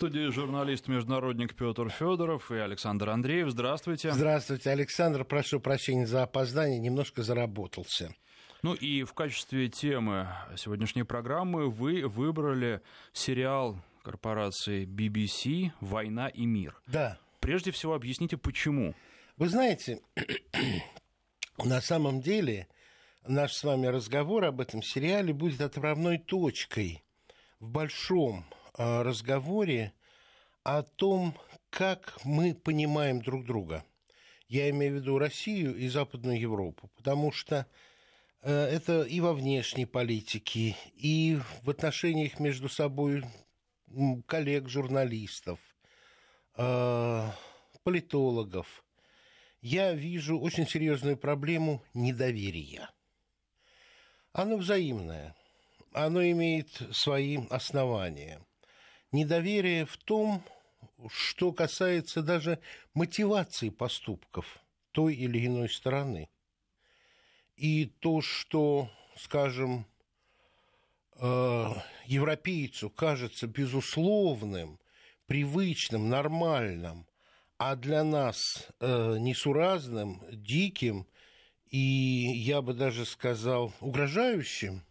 студии журналист-международник Петр Федоров и Александр Андреев. Здравствуйте. Здравствуйте, Александр. Прошу прощения за опоздание, немножко заработался. Ну и в качестве темы сегодняшней программы вы выбрали сериал корпорации BBC «Война и мир». Да. Прежде всего, объясните, почему. Вы знаете, на самом деле наш с вами разговор об этом сериале будет отправной точкой в большом разговоре о том, как мы понимаем друг друга. Я имею в виду Россию и Западную Европу, потому что э, это и во внешней политике, и в отношениях между собой коллег, журналистов, э, политологов. Я вижу очень серьезную проблему недоверия. Оно взаимное, оно имеет свои основания – недоверие в том, что касается даже мотивации поступков той или иной стороны. И то, что, скажем, э, европейцу кажется безусловным, привычным, нормальным, а для нас э, несуразным, диким и, я бы даже сказал, угрожающим,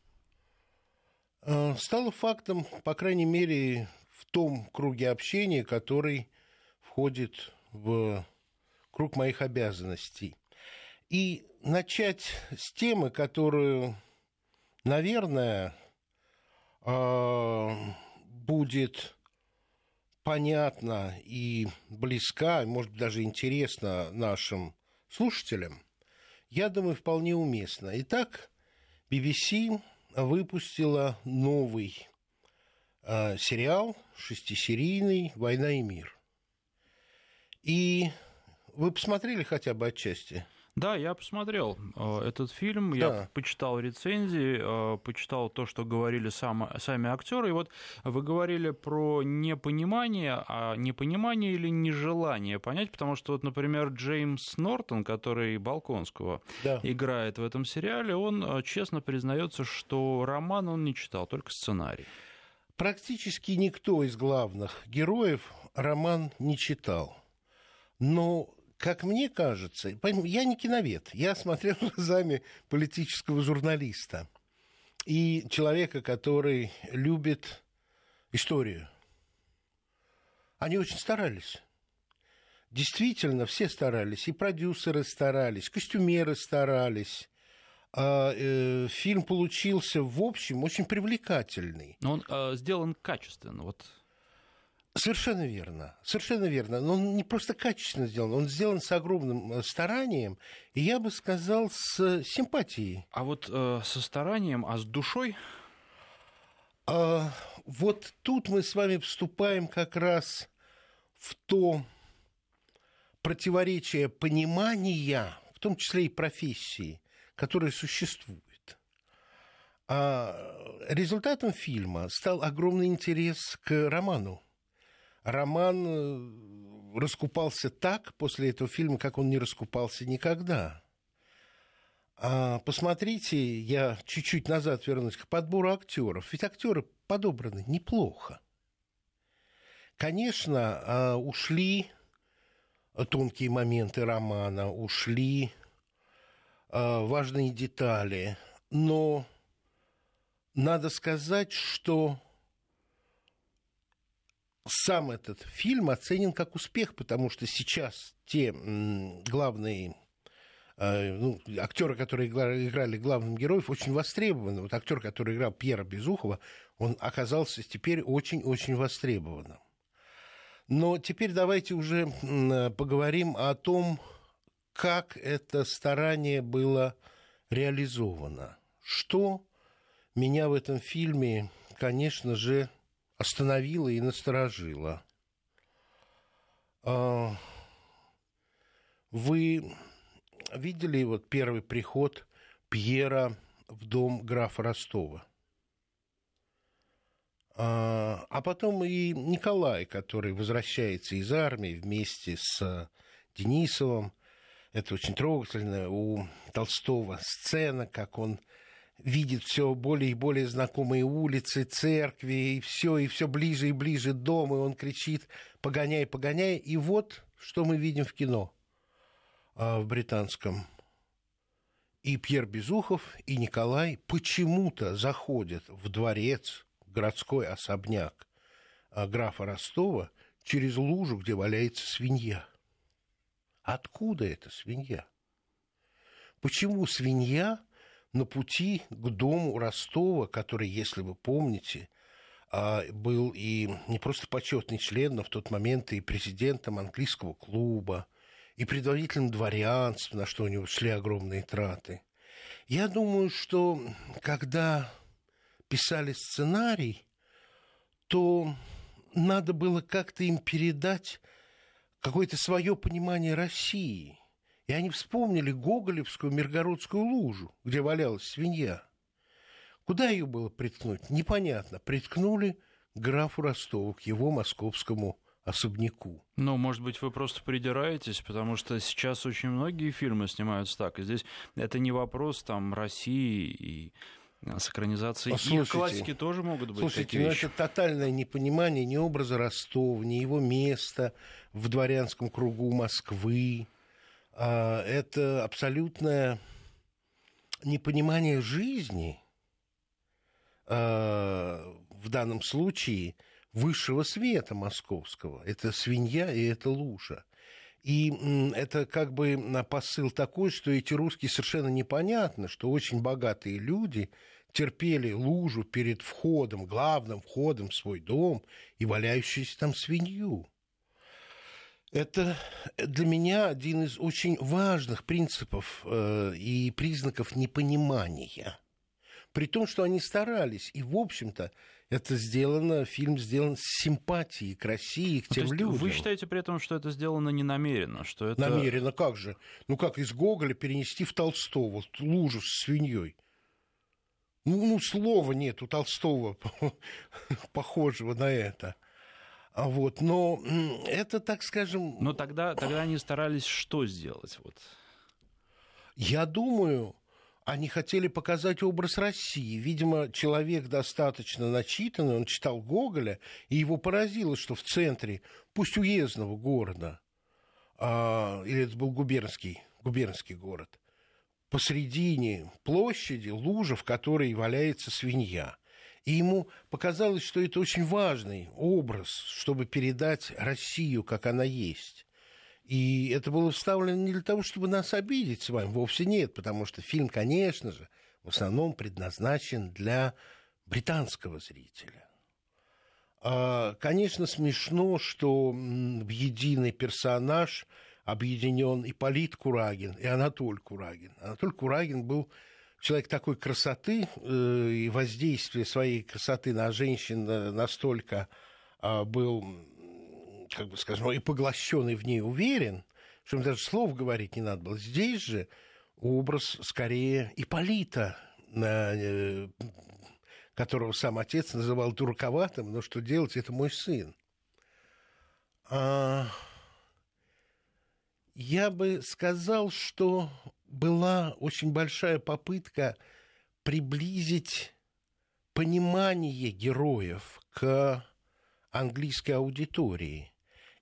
э, стало фактом, по крайней мере, том круге общения, который входит в круг моих обязанностей. И начать с темы, которую, наверное, а, будет понятна и близка, может быть, даже интересна нашим слушателям, я думаю, вполне уместно. Итак, BBC выпустила новый сериал шестисерийный «Война и мир». И вы посмотрели хотя бы отчасти? Да, я посмотрел э, этот фильм, да. я почитал рецензии, э, почитал то, что говорили сам, сами актеры. И вот вы говорили про непонимание, а непонимание или нежелание понять, потому что вот, например, Джеймс Нортон, который Балконского да. играет в этом сериале, он э, честно признается, что роман он не читал, только сценарий. Практически никто из главных героев роман не читал. Но, как мне кажется, я не киновед, я смотрел глазами политического журналиста и человека, который любит историю. Они очень старались. Действительно, все старались. И продюсеры старались, костюмеры старались, фильм получился, в общем, очень привлекательный. Но он э, сделан качественно, вот Совершенно верно, совершенно верно. Но он не просто качественно сделан, он сделан с огромным э, старанием, и я бы сказал, с симпатией. А вот э, со старанием, а с душой? А, вот тут мы с вами вступаем как раз в то противоречие понимания, в том числе и профессии, которая существует. А результатом фильма стал огромный интерес к роману. Роман э, раскупался так после этого фильма, как он не раскупался никогда. А посмотрите, я чуть-чуть назад вернусь к подбору актеров. Ведь актеры подобраны неплохо. Конечно, а, ушли тонкие моменты романа, ушли важные детали. Но надо сказать, что сам этот фильм оценен как успех, потому что сейчас те главные э, ну, актеры, которые играли главным героев, очень востребованы. Вот актер, который играл Пьера Безухова, он оказался теперь очень-очень востребованным. Но теперь давайте уже поговорим о том, как это старание было реализовано. Что меня в этом фильме, конечно же, остановило и насторожило. А, вы видели вот первый приход Пьера в дом графа Ростова? А, а потом и Николай, который возвращается из армии вместе с Денисовым, это очень трогательно. У Толстого сцена, как он видит все более и более знакомые улицы, церкви, и все, и все ближе и ближе дом, и он кричит «погоняй, погоняй». И вот что мы видим в кино а, в британском. И Пьер Безухов, и Николай почему-то заходят в дворец, городской особняк а, графа Ростова через лужу, где валяется свинья. Откуда эта свинья? Почему свинья на пути к дому Ростова, который, если вы помните, а, был и не просто почетный член, но в тот момент и президентом английского клуба, и предводителем дворянства, на что у него шли огромные траты. Я думаю, что когда писали сценарий, то надо было как-то им передать какое-то свое понимание России – и они вспомнили Гоголевскую Миргородскую лужу, где валялась свинья. Куда ее было приткнуть? Непонятно. Приткнули графу Ростову к его московскому особняку. Ну, может быть, вы просто придираетесь, потому что сейчас очень многие фильмы снимаются так. И здесь это не вопрос там России и с экранизацией. Послушайте, и классики тоже могут быть Слушайте, такие ну вещи. это тотальное непонимание ни образа Ростова, ни его места в дворянском кругу Москвы. А, это абсолютное непонимание жизни а, в данном случае высшего света московского. Это свинья и это лужа. И это как бы посыл такой, что эти русские совершенно непонятно, что очень богатые люди терпели лужу перед входом, главным входом в свой дом и валяющуюся там свинью. Это для меня один из очень важных принципов э, и признаков непонимания. При том, что они старались, и, в общем-то, это сделано, фильм сделан с симпатией к России, к ну, тем людям. Вы считаете при этом, что это сделано не намеренно? Что это... Намеренно, как же? Ну, как из Гоголя перенести в Толстого лужу с свиньей? Ну, ну слова нет у Толстого похожего на это. А вот, но это, так скажем... Но тогда, тогда они старались что сделать? Вот? Я думаю, они хотели показать образ России. Видимо, человек достаточно начитанный, он читал Гоголя, и его поразило, что в центре, пусть уездного города, а, или это был губернский, губернский город, посредине площади лужа, в которой валяется свинья – и ему показалось, что это очень важный образ, чтобы передать Россию, как она есть. И это было вставлено не для того, чтобы нас обидеть с вами, вовсе нет, потому что фильм, конечно же, в основном предназначен для британского зрителя. А, конечно, смешно, что в единый персонаж объединен и Полит Курагин, и Анатоль Курагин. Анатоль Курагин был человек такой красоты э, и воздействие своей красоты на женщин настолько э, был, как бы скажем, и поглощен, и в ней уверен, что ему даже слов говорить не надо было. Здесь же образ скорее Иполита, э, которого сам отец называл дураковатым, но что делать, это мой сын. А... Я бы сказал, что была очень большая попытка приблизить понимание героев к английской аудитории.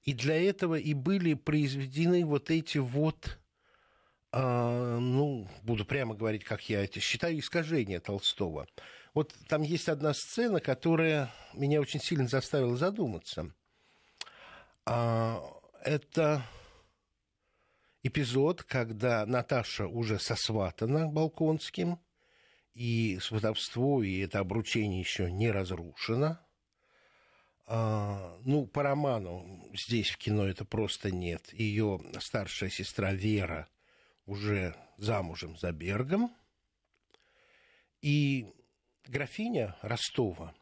И для этого и были произведены вот эти вот, э, ну, буду прямо говорить, как я это считаю, искажения Толстого. Вот там есть одна сцена, которая меня очень сильно заставила задуматься. Э, это эпизод, когда Наташа уже сосватана Балконским, и сватовство, и это обручение еще не разрушено. А, ну, по роману здесь в кино это просто нет. Ее старшая сестра Вера уже замужем за Бергом. И графиня Ростова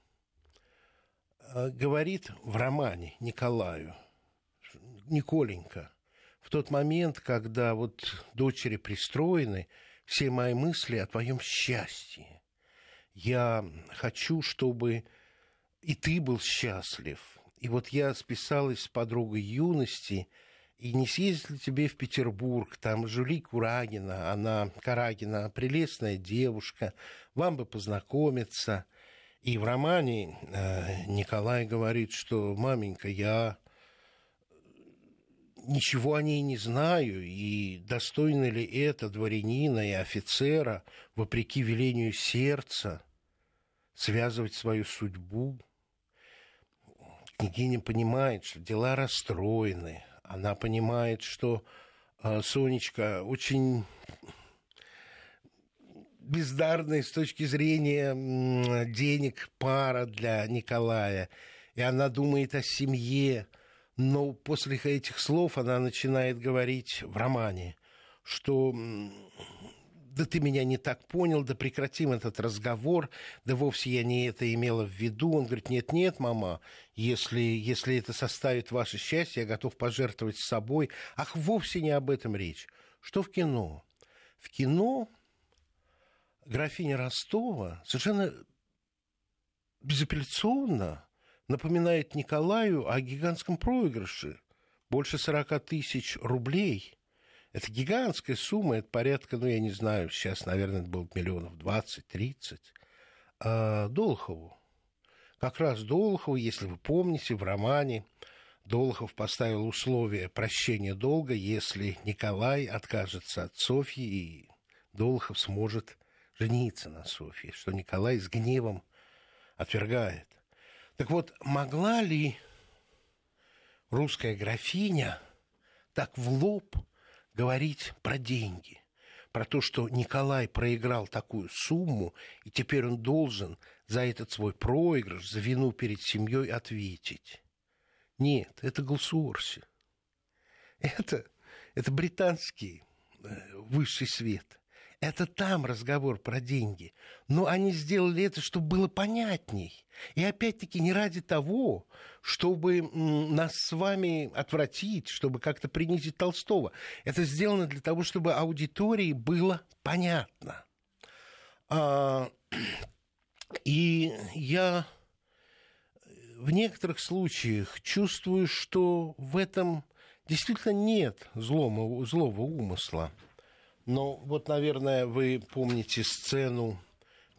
а, говорит в романе Николаю, Николенька, в тот момент, когда вот дочери пристроены, все мои мысли о твоем счастье. Я хочу, чтобы и ты был счастлив. И вот я списалась с подругой юности, И не съездить ли тебе в Петербург, там Жули Курагина, она, Карагина, прелестная девушка, вам бы познакомиться. И в романе э, Николай говорит, что маменька, я ничего о ней не знаю, и достойно ли это дворянина и офицера, вопреки велению сердца, связывать свою судьбу. Княгиня понимает, что дела расстроены. Она понимает, что э, Сонечка очень бездарная с точки зрения денег пара для Николая. И она думает о семье, но после этих слов она начинает говорить в романе, что да ты меня не так понял, да прекратим этот разговор, да вовсе я не это имела в виду. Он говорит, нет-нет, мама, если, если это составит ваше счастье, я готов пожертвовать собой. Ах, вовсе не об этом речь. Что в кино? В кино графиня Ростова совершенно безапелляционно напоминает Николаю о гигантском проигрыше. Больше 40 тысяч рублей. Это гигантская сумма, это порядка, ну, я не знаю, сейчас, наверное, это было миллионов 20-30. А Долохову. Как раз Долохову, если вы помните, в романе Долохов поставил условие прощения долга, если Николай откажется от Софьи, и Долохов сможет жениться на Софье, что Николай с гневом отвергает. Так вот, могла ли русская графиня так в лоб говорить про деньги? Про то, что Николай проиграл такую сумму, и теперь он должен за этот свой проигрыш, за вину перед семьей ответить. Нет, это Голсуорси. Это, это британский э, высший свет. Это там разговор про деньги. Но они сделали это, чтобы было понятней. И опять-таки не ради того, чтобы нас с вами отвратить, чтобы как-то принизить Толстого. Это сделано для того, чтобы аудитории было понятно. А, и я в некоторых случаях чувствую, что в этом действительно нет злого, злого умысла. Но вот, наверное, вы помните сцену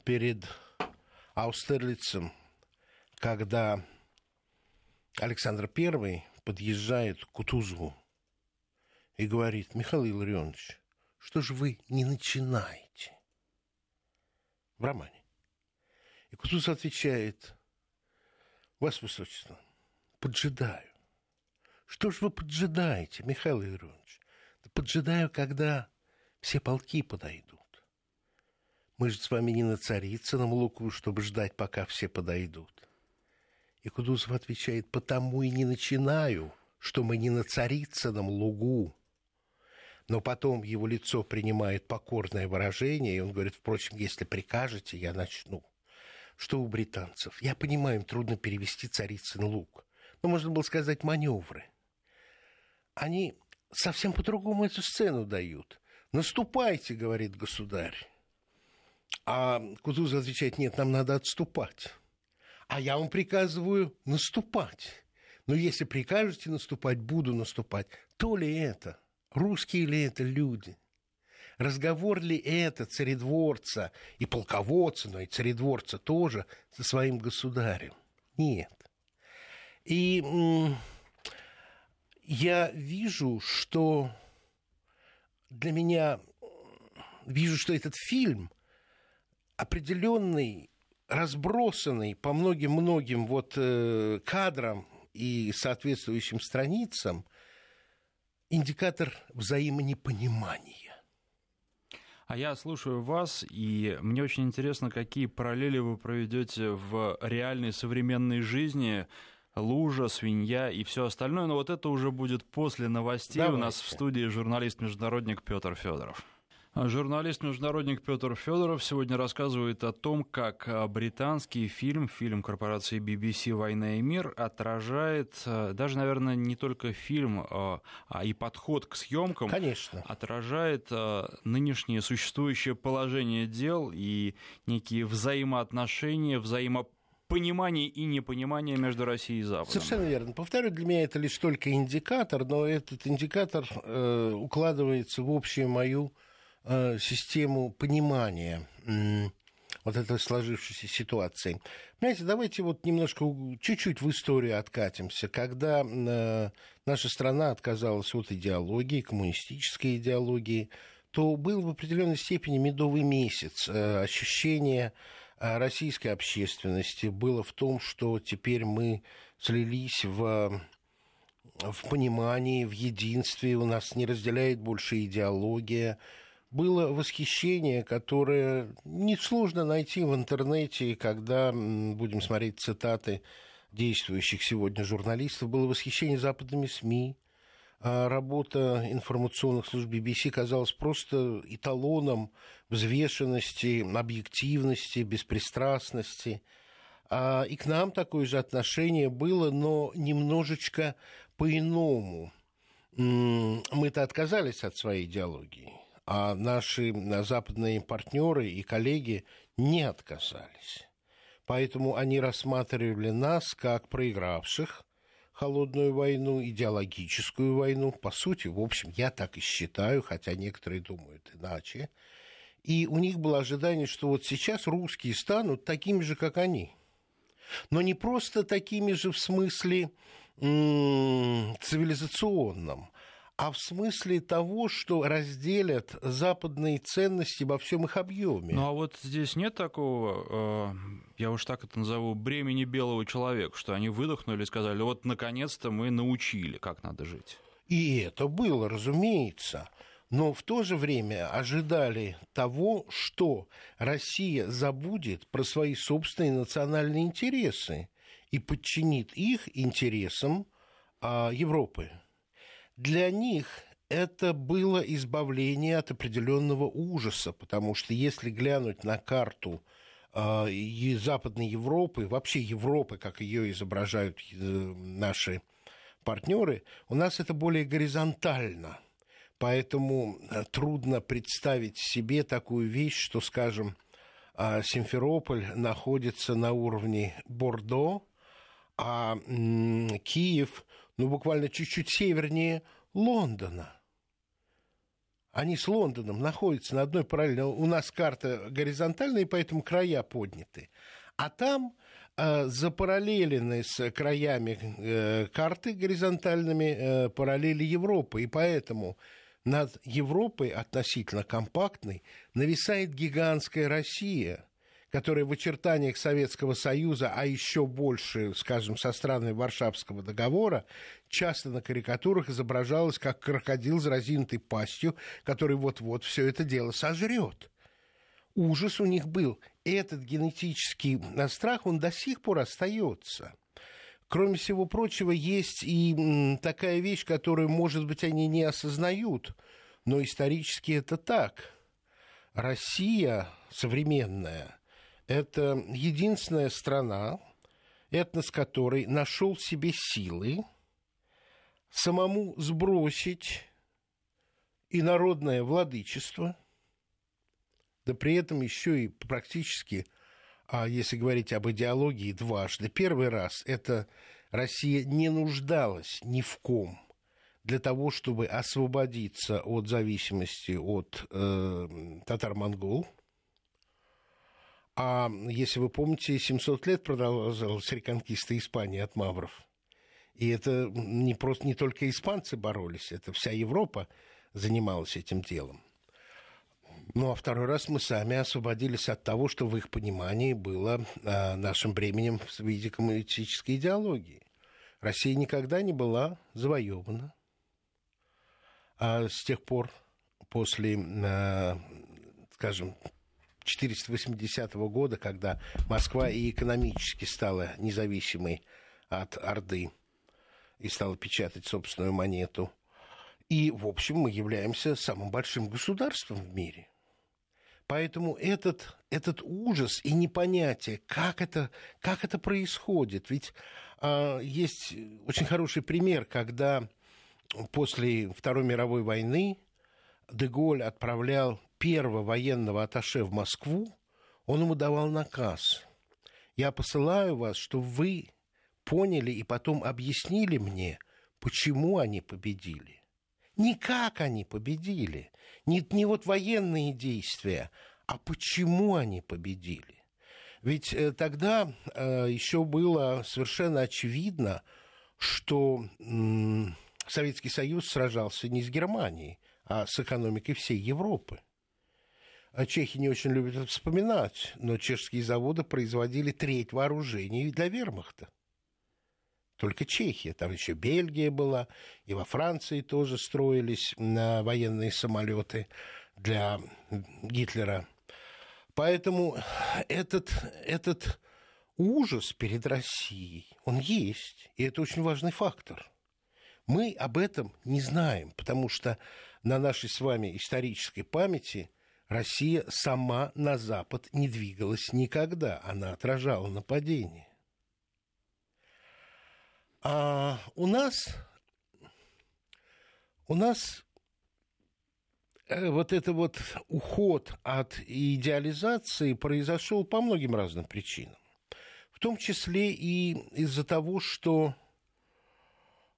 перед Аустерлицем, когда Александр I подъезжает к Кутузову и говорит, Михаил Илларионович, что же вы не начинаете? В романе. И Кутузов отвечает, Вас Высочество, поджидаю. Что же вы поджидаете, Михаил Илларионович? Да поджидаю, когда все полки подойдут. Мы же с вами не на Царицыном луку, чтобы ждать, пока все подойдут. И Кудузов отвечает, потому и не начинаю, что мы не на Царицыном лугу. Но потом его лицо принимает покорное выражение, и он говорит, впрочем, если прикажете, я начну. Что у британцев? Я понимаю, им трудно перевести Царицын лук. Но можно было сказать маневры. Они совсем по-другому эту сцену дают. Наступайте, говорит государь. А Кутузов отвечает, нет, нам надо отступать. А я вам приказываю наступать. Но если прикажете наступать, буду наступать. То ли это? Русские ли это люди? Разговор ли это царедворца и полководца, но и царедворца тоже со своим государем? Нет. И я вижу, что для меня вижу, что этот фильм определенный, разбросанный по многим-многим вот э, кадрам и соответствующим страницам, индикатор взаимонепонимания. А я слушаю вас, и мне очень интересно, какие параллели вы проведете в реальной современной жизни лужа, свинья и все остальное. Но вот это уже будет после новостей. Давайте. У нас в студии журналист-международник Петр Федоров. Журналист-международник Петр Федоров сегодня рассказывает о том, как британский фильм, фильм корпорации BBC «Война и мир» отражает э, даже, наверное, не только фильм, а, а и подход к съемкам. Конечно. Отражает нынешнее существующее положение дел и некие взаимоотношения, взаимопонимание понимание и непонимание между Россией и Западом. Совершенно верно. Повторю, для меня это лишь только индикатор, но этот индикатор э, укладывается в общую мою э, систему понимания вот этой сложившейся ситуации. Понимаете, давайте вот немножко, чуть-чуть в историю откатимся. Когда э, наша страна отказалась от идеологии, коммунистической идеологии, то был в определенной степени медовый месяц, э, ощущение российской общественности было в том, что теперь мы слились в, в понимании, в единстве, у нас не разделяет больше идеология. Было восхищение, которое несложно найти в интернете, когда будем смотреть цитаты действующих сегодня журналистов, было восхищение западными СМИ, работа информационных служб BBC казалась просто эталоном взвешенности, объективности, беспристрастности. А и к нам такое же отношение было, но немножечко по-иному. Мы-то отказались от своей идеологии, а наши западные партнеры и коллеги не отказались. Поэтому они рассматривали нас как проигравших, холодную войну, идеологическую войну. По сути, в общем, я так и считаю, хотя некоторые думают иначе. И у них было ожидание, что вот сейчас русские станут такими же, как они. Но не просто такими же в смысле цивилизационном, а в смысле того, что разделят западные ценности во всем их объеме. Ну а вот здесь нет такого, э, я уж так это назову, бремени белого человека, что они выдохнули и сказали, вот наконец-то мы научили, как надо жить. И это было, разумеется. Но в то же время ожидали того, что Россия забудет про свои собственные национальные интересы и подчинит их интересам а, Европы для них это было избавление от определенного ужаса, потому что если глянуть на карту э, Западной Европы, вообще Европы, как ее изображают э, наши партнеры, у нас это более горизонтально. Поэтому э, трудно представить себе такую вещь, что, скажем, э, Симферополь находится на уровне Бордо, а Киев ну, буквально чуть-чуть севернее Лондона. Они с Лондоном находятся на одной параллели. У нас карта горизонтальная, и поэтому края подняты. А там э, запараллелены с краями э, карты горизонтальными э, параллели Европы. И поэтому над Европой относительно компактной нависает гигантская Россия – которая в очертаниях Советского Союза, а еще больше, скажем, со странами Варшавского договора, часто на карикатурах изображалась как крокодил с разинутой пастью, который вот-вот все это дело сожрет. Ужас у них был. Этот генетический страх, он до сих пор остается. Кроме всего прочего, есть и такая вещь, которую, может быть, они не осознают, но исторически это так. Россия современная это единственная страна, этнос которой нашел себе силы самому сбросить и народное владычество, да при этом еще и практически, а если говорить об идеологии, дважды. Первый раз это Россия не нуждалась ни в ком для того, чтобы освободиться от зависимости от э, татар-монгол – а если вы помните, 700 лет продолжалась реконкиста Испании от мавров. И это не просто не только испанцы боролись, это вся Европа занималась этим делом. Ну, а второй раз мы сами освободились от того, что в их понимании было а, нашим бременем в виде коммунистической идеологии. Россия никогда не была завоевана. А с тех пор, после, а, скажем, 480 года, когда Москва и экономически стала независимой от Орды и стала печатать собственную монету. И, в общем, мы являемся самым большим государством в мире. Поэтому этот, этот ужас и непонятие, как это, как это происходит. Ведь э, есть очень хороший пример, когда после Второй мировой войны Деголь отправлял первого военного аташе в Москву, он ему давал наказ. Я посылаю вас, чтобы вы поняли и потом объяснили мне, почему они победили. Не как они победили, не, не вот военные действия, а почему они победили. Ведь э, тогда э, еще было совершенно очевидно, что э, Советский Союз сражался не с Германией, а с экономикой всей Европы. А чехи не очень любят вспоминать, но чешские заводы производили треть вооружений для вермахта только Чехия. Там еще Бельгия была, и во Франции тоже строились на военные самолеты для Гитлера. Поэтому этот, этот ужас перед Россией, он есть, и это очень важный фактор. Мы об этом не знаем, потому что на нашей с вами исторической памяти Россия сама на Запад не двигалась никогда, она отражала нападение. А у нас, у нас э, вот это вот уход от идеализации произошел по многим разным причинам. В том числе и из-за того, что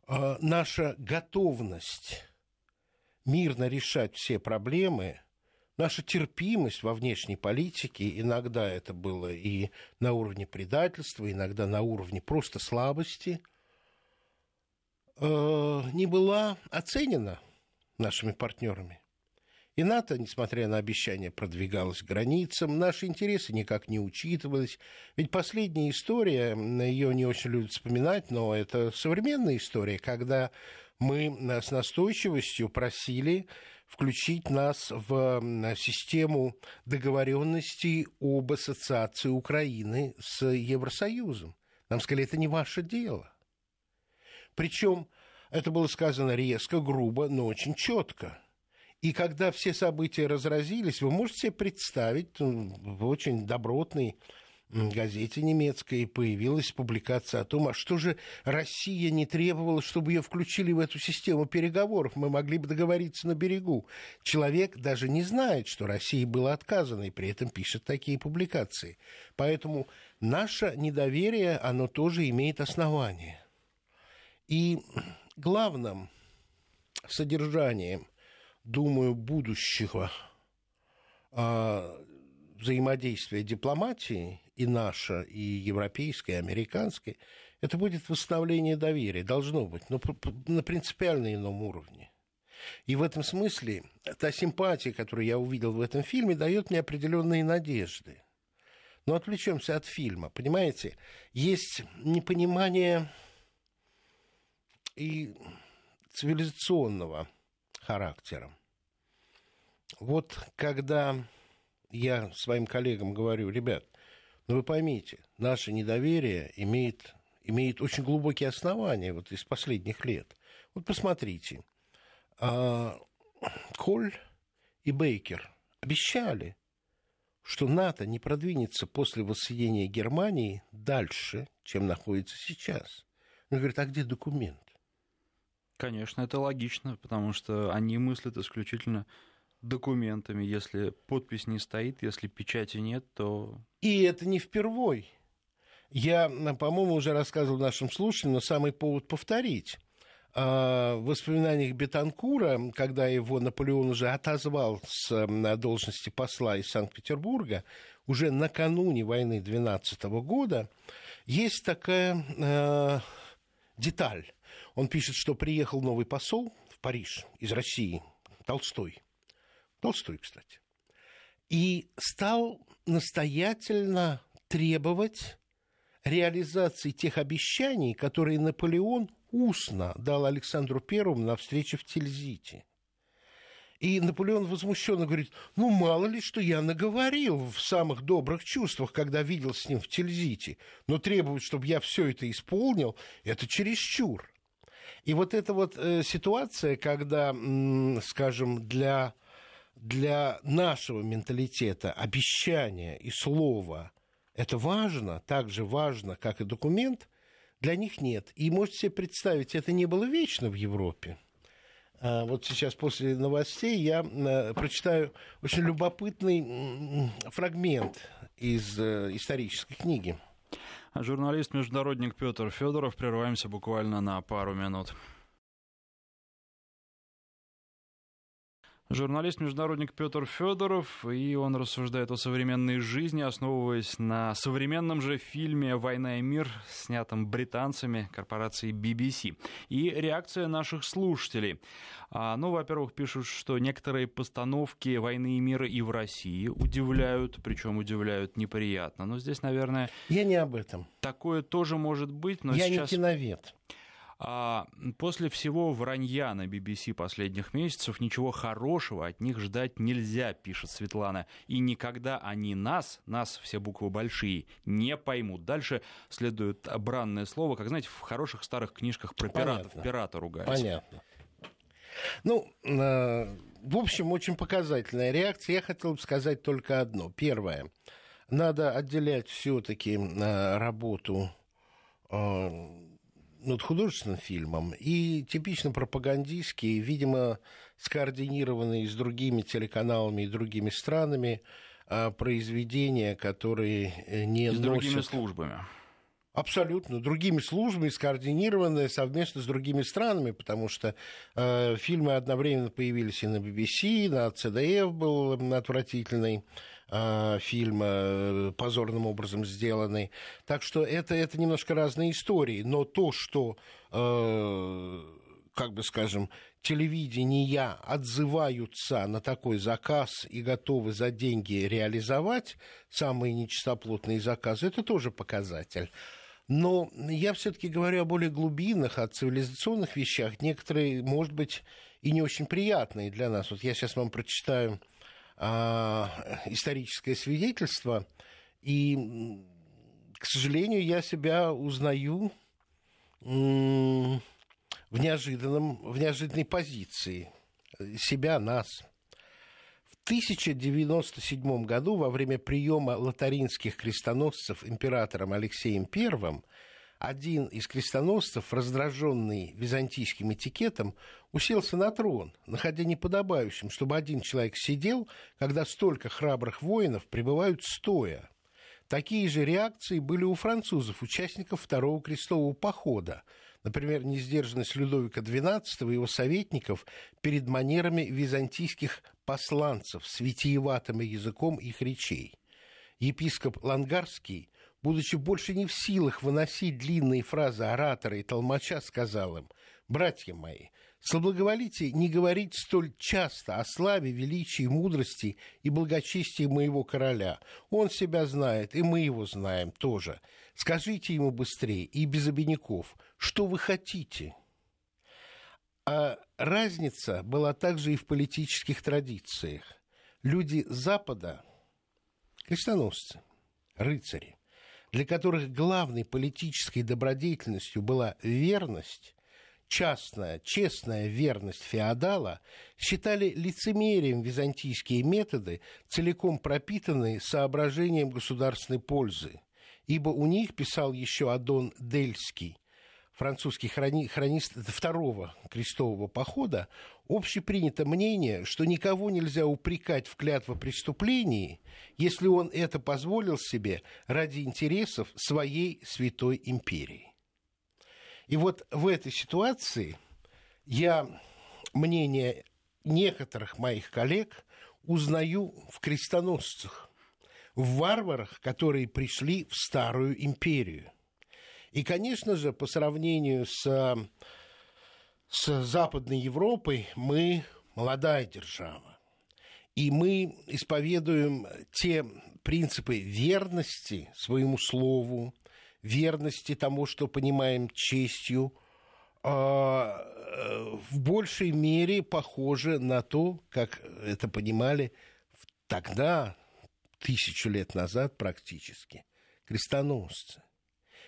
э, наша готовность мирно решать все проблемы, наша терпимость во внешней политике, иногда это было и на уровне предательства, иногда на уровне просто слабости – Э, не была оценена нашими партнерами. И НАТО, несмотря на обещания, продвигалось к границам, наши интересы никак не учитывались. Ведь последняя история, ее не очень любят вспоминать, но это современная история, когда мы с настойчивостью просили включить нас в систему договоренностей об ассоциации Украины с Евросоюзом. Нам сказали, это не ваше дело. Причем это было сказано резко, грубо, но очень четко. И когда все события разразились, вы можете себе представить, очень добротной газете немецкой появилась публикация о том, а что же Россия не требовала, чтобы ее включили в эту систему переговоров, мы могли бы договориться на берегу. Человек даже не знает, что России было отказано, и при этом пишет такие публикации. Поэтому наше недоверие, оно тоже имеет основание. И главным содержанием, думаю, будущего э, взаимодействия дипломатии и наша, и европейской, и американской, это будет восстановление доверия, должно быть, но на принципиально ином уровне. И в этом смысле та симпатия, которую я увидел в этом фильме, дает мне определенные надежды. Но отвлечемся от фильма. Понимаете, есть непонимание и цивилизационного характера. Вот когда я своим коллегам говорю, ребят, ну вы поймите, наше недоверие имеет, имеет очень глубокие основания вот из последних лет. Вот посмотрите, а, Коль и Бейкер обещали, что НАТО не продвинется после воссоединения Германии дальше, чем находится сейчас. Он говорит, а где документ? Конечно, это логично, потому что они мыслят исключительно документами. Если подпись не стоит, если печати нет, то... И это не впервой. Я, по-моему, уже рассказывал нашим слушателям, но самый повод повторить. А, в воспоминаниях Бетанкура, когда его Наполеон уже отозвал с должности посла из Санкт-Петербурга, уже накануне войны 12 года, есть такая э, деталь он пишет, что приехал новый посол в Париж из России, Толстой. Толстой, кстати. И стал настоятельно требовать реализации тех обещаний, которые Наполеон устно дал Александру Первому на встрече в Тильзите. И Наполеон возмущенно говорит, ну, мало ли, что я наговорил в самых добрых чувствах, когда видел с ним в Тильзите, но требовать, чтобы я все это исполнил, это чересчур. И вот эта вот э, ситуация, когда, м, скажем, для, для нашего менталитета обещание и слово это важно, так же важно, как и документ, для них нет. И можете себе представить, это не было вечно в Европе. А вот сейчас после новостей я э, прочитаю очень любопытный фрагмент из э, исторической книги. Журналист-международник Петр Федоров. Прерываемся буквально на пару минут. Журналист-международник Петр Федоров, и он рассуждает о современной жизни, основываясь на современном же фильме «Война и мир», снятом британцами корпорацией BBC. И реакция наших слушателей. А, ну, во-первых, пишут, что некоторые постановки «Войны и мира» и в России удивляют, причем удивляют неприятно. Но здесь, наверное... Я не об этом. Такое тоже может быть, но Я сейчас... не киновед. А после всего вранья на BBC последних месяцев ничего хорошего от них ждать нельзя, пишет Светлана. И никогда они нас, нас все буквы большие, не поймут. Дальше следует бранное слово, как знаете, в хороших старых книжках про пиратов Понятно. пирата ругаются. Понятно. Ну, э, в общем, очень показательная реакция. Я хотел бы сказать только одно. Первое. Надо отделять все-таки э, работу э, над художественным фильмом и типично пропагандистские, видимо, скоординированные с другими телеканалами и другими странами а, произведения, которые э, не с носят... другими службами. Абсолютно. Другими службами, скоординированные совместно с другими странами, потому что э, фильмы одновременно появились и на BBC, на CDF был отвратительный э, фильм, э, позорным образом сделанный. Так что это, это немножко разные истории. Но то, что, э, как бы скажем, телевидения отзываются на такой заказ и готовы за деньги реализовать самые нечистоплотные заказы, это тоже показатель. Но я все-таки говорю о более глубинных, о цивилизационных вещах. Некоторые, может быть, и не очень приятные для нас. Вот я сейчас вам прочитаю историческое свидетельство, и, к сожалению, я себя узнаю в, неожиданном, в неожиданной позиции. Себя, нас. В 1097 году во время приема латаринских крестоносцев императором Алексеем I один из крестоносцев, раздраженный византийским этикетом, уселся на трон, находя неподобающим, чтобы один человек сидел, когда столько храбрых воинов пребывают стоя. Такие же реакции были у французов, участников Второго крестового похода. Например, несдержанность Людовика XII и его советников перед манерами византийских посланцев с витиеватым языком их речей. Епископ Лангарский, будучи больше не в силах выносить длинные фразы оратора и толмача, сказал им, «Братья мои, Соблаговолите не говорить столь часто о славе, величии, мудрости и благочестии моего короля. Он себя знает, и мы его знаем тоже. Скажите ему быстрее и без обиняков, что вы хотите. А разница была также и в политических традициях. Люди Запада, крестоносцы, рыцари, для которых главной политической добродетельностью была верность, частная, честная верность феодала считали лицемерием византийские методы, целиком пропитанные соображением государственной пользы. Ибо у них, писал еще Адон Дельский, французский хрони, хронист второго крестового похода, общепринято мнение, что никого нельзя упрекать в клятвопреступлении, если он это позволил себе ради интересов своей святой империи. И вот в этой ситуации я мнение некоторых моих коллег узнаю в крестоносцах, в варварах, которые пришли в Старую империю. И, конечно же, по сравнению с, с Западной Европой мы молодая держава. И мы исповедуем те принципы верности своему слову, верности тому, что понимаем честью, а, в большей мере похоже на то, как это понимали тогда, тысячу лет назад практически, крестоносцы.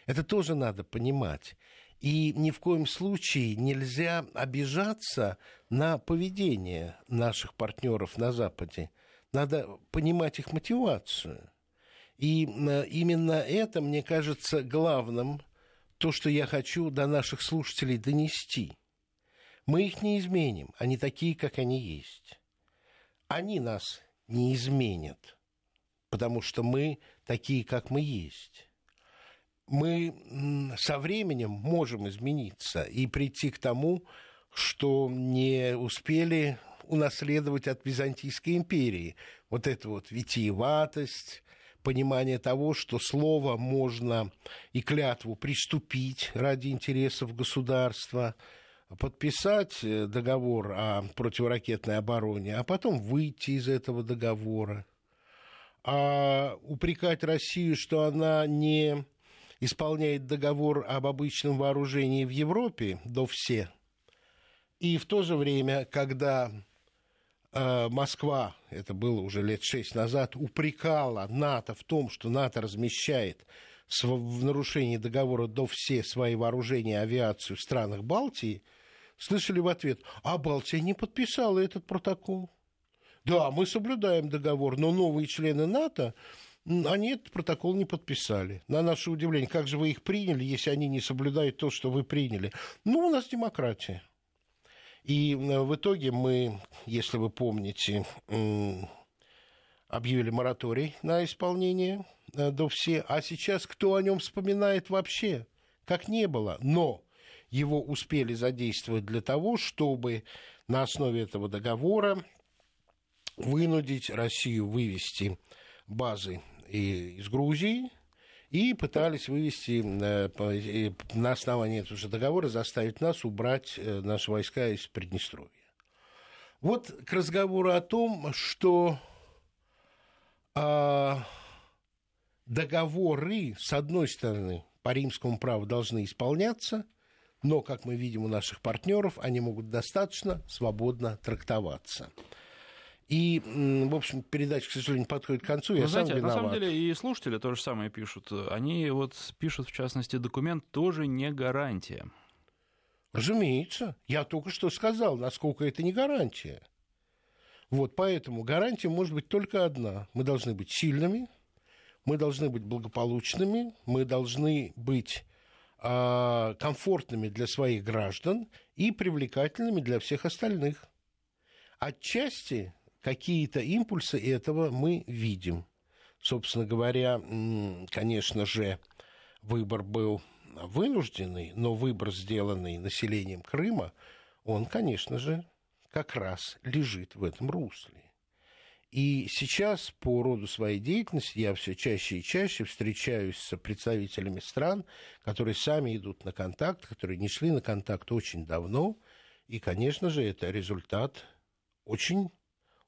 Это тоже надо понимать. И ни в коем случае нельзя обижаться на поведение наших партнеров на Западе. Надо понимать их мотивацию. И э, именно это, мне кажется, главным, то, что я хочу до наших слушателей донести. Мы их не изменим, они такие, как они есть. Они нас не изменят, потому что мы такие, как мы есть. Мы со временем можем измениться и прийти к тому, что не успели унаследовать от Византийской империи. Вот эта вот витиеватость, понимание того, что слово можно и клятву приступить ради интересов государства, подписать э, договор о противоракетной обороне, а потом выйти из этого договора. А упрекать Россию, что она не исполняет договор об обычном вооружении в Европе, до все. И в то же время, когда э, Москва, это было уже лет шесть назад, упрекала НАТО в том, что НАТО размещает в нарушении договора до все свои вооружения авиацию в странах Балтии, слышали в ответ, а Балтия не подписала этот протокол. Да, мы соблюдаем договор, но новые члены НАТО они этот протокол не подписали. На наше удивление, как же вы их приняли, если они не соблюдают то, что вы приняли? Ну, у нас демократия. И в итоге мы, если вы помните, объявили мораторий на исполнение э, до все, а сейчас кто о нем вспоминает вообще? Как не было. Но его успели задействовать для того, чтобы на основе этого договора вынудить Россию вывести базы из Грузии и пытались вывести э, на основании этого же договора, заставить нас убрать э, наши войска из Приднестровья. Вот к разговору о том, что а, договоры, с одной стороны, по римскому праву должны исполняться, но, как мы видим у наших партнеров, они могут достаточно свободно трактоваться. И, в общем, передача, к сожалению, подходит к концу. Я Вы знаете, сам на самом деле и слушатели то же самое пишут. Они вот пишут, в частности, документ тоже не гарантия. Разумеется. Я только что сказал, насколько это не гарантия. Вот поэтому гарантия может быть только одна. Мы должны быть сильными, мы должны быть благополучными, мы должны быть э, комфортными для своих граждан и привлекательными для всех остальных. Отчасти какие-то импульсы этого мы видим. Собственно говоря, конечно же, выбор был вынужденный, но выбор, сделанный населением Крыма, он, конечно же, как раз лежит в этом русле. И сейчас по роду своей деятельности я все чаще и чаще встречаюсь с представителями стран, которые сами идут на контакт, которые не шли на контакт очень давно. И, конечно же, это результат очень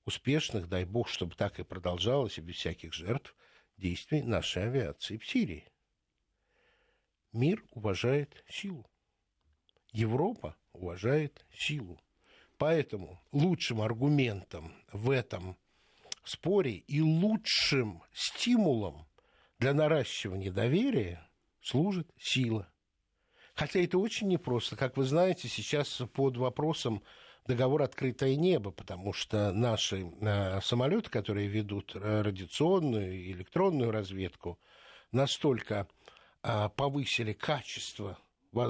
успешных, дай бог, чтобы так и продолжалось, и без всяких жертв, действий нашей авиации в Сирии. Мир уважает силу. Европа уважает силу. Поэтому лучшим аргументом в этом споре и лучшим стимулом для наращивания доверия служит сила. Хотя это очень непросто. Как вы знаете, сейчас под вопросом договор «Открытое небо», потому что наши э, самолеты, которые ведут радиационную и электронную разведку, настолько э, повысили качество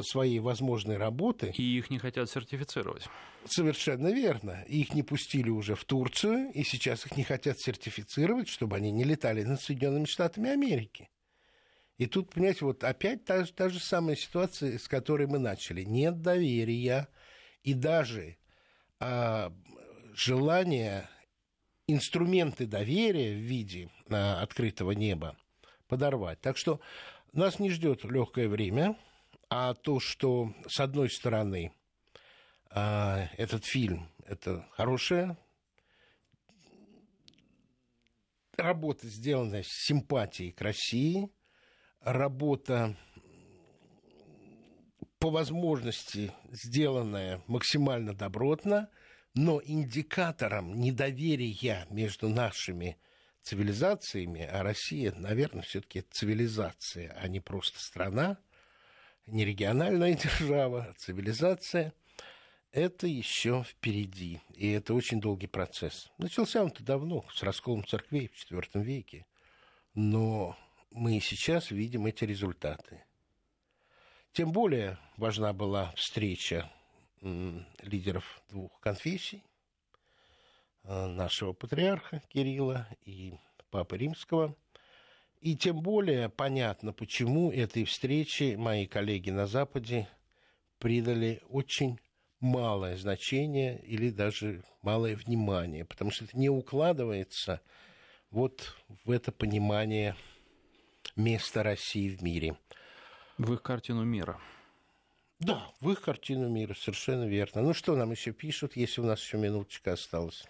своей возможной работы. И их не хотят сертифицировать. Совершенно верно. Их не пустили уже в Турцию, и сейчас их не хотят сертифицировать, чтобы они не летали над Соединенными Штатами Америки. И тут, понимаете, вот опять та, та же самая ситуация, с которой мы начали. Нет доверия. И даже желание инструменты доверия в виде а, открытого неба подорвать. Так что нас не ждет легкое время, а то, что с одной стороны а, этот фильм это хорошая работа, сделанная с симпатией к России, работа по возможности сделанное максимально добротно, но индикатором недоверия между нашими цивилизациями, а Россия, наверное, все-таки цивилизация, а не просто страна, не региональная держава, а цивилизация, это еще впереди. И это очень долгий процесс. Начался он-то давно, с расколом церквей в IV веке. Но мы сейчас видим эти результаты. Тем более важна была встреча лидеров двух конфессий, э, нашего патриарха Кирилла и Папы Римского. И тем более понятно, почему этой встрече мои коллеги на Западе придали очень малое значение или даже малое внимание, потому что это не укладывается вот в это понимание места России в мире. В их картину мира. Да, в их картину мира, совершенно верно. Ну что нам еще пишут, если у нас еще минуточка осталась?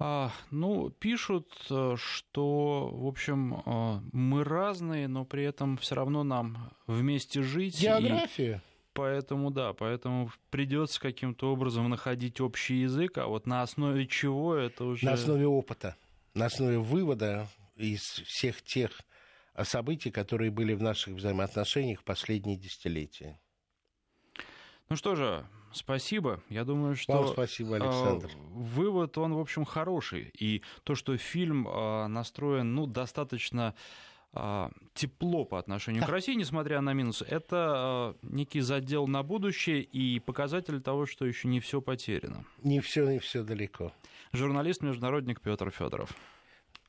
А, ну, пишут, э, что, в общем, э, мы разные, но при этом все равно нам вместе жить. География. И поэтому, да, поэтому придется каким-то образом находить общий язык, а вот на основе чего это уже... На основе опыта, на основе вывода из всех тех событий, которые были в наших взаимоотношениях в последние десятилетия. Ну что же, спасибо. Я думаю, что... Вам спасибо, Александр. Вывод, он, в общем, хороший. И то, что фильм а, настроен, ну, достаточно а, тепло по отношению к России, несмотря на минусы, это некий задел на будущее и показатель того, что еще не все потеряно. Не все, не все далеко. Журналист-международник Петр Федоров.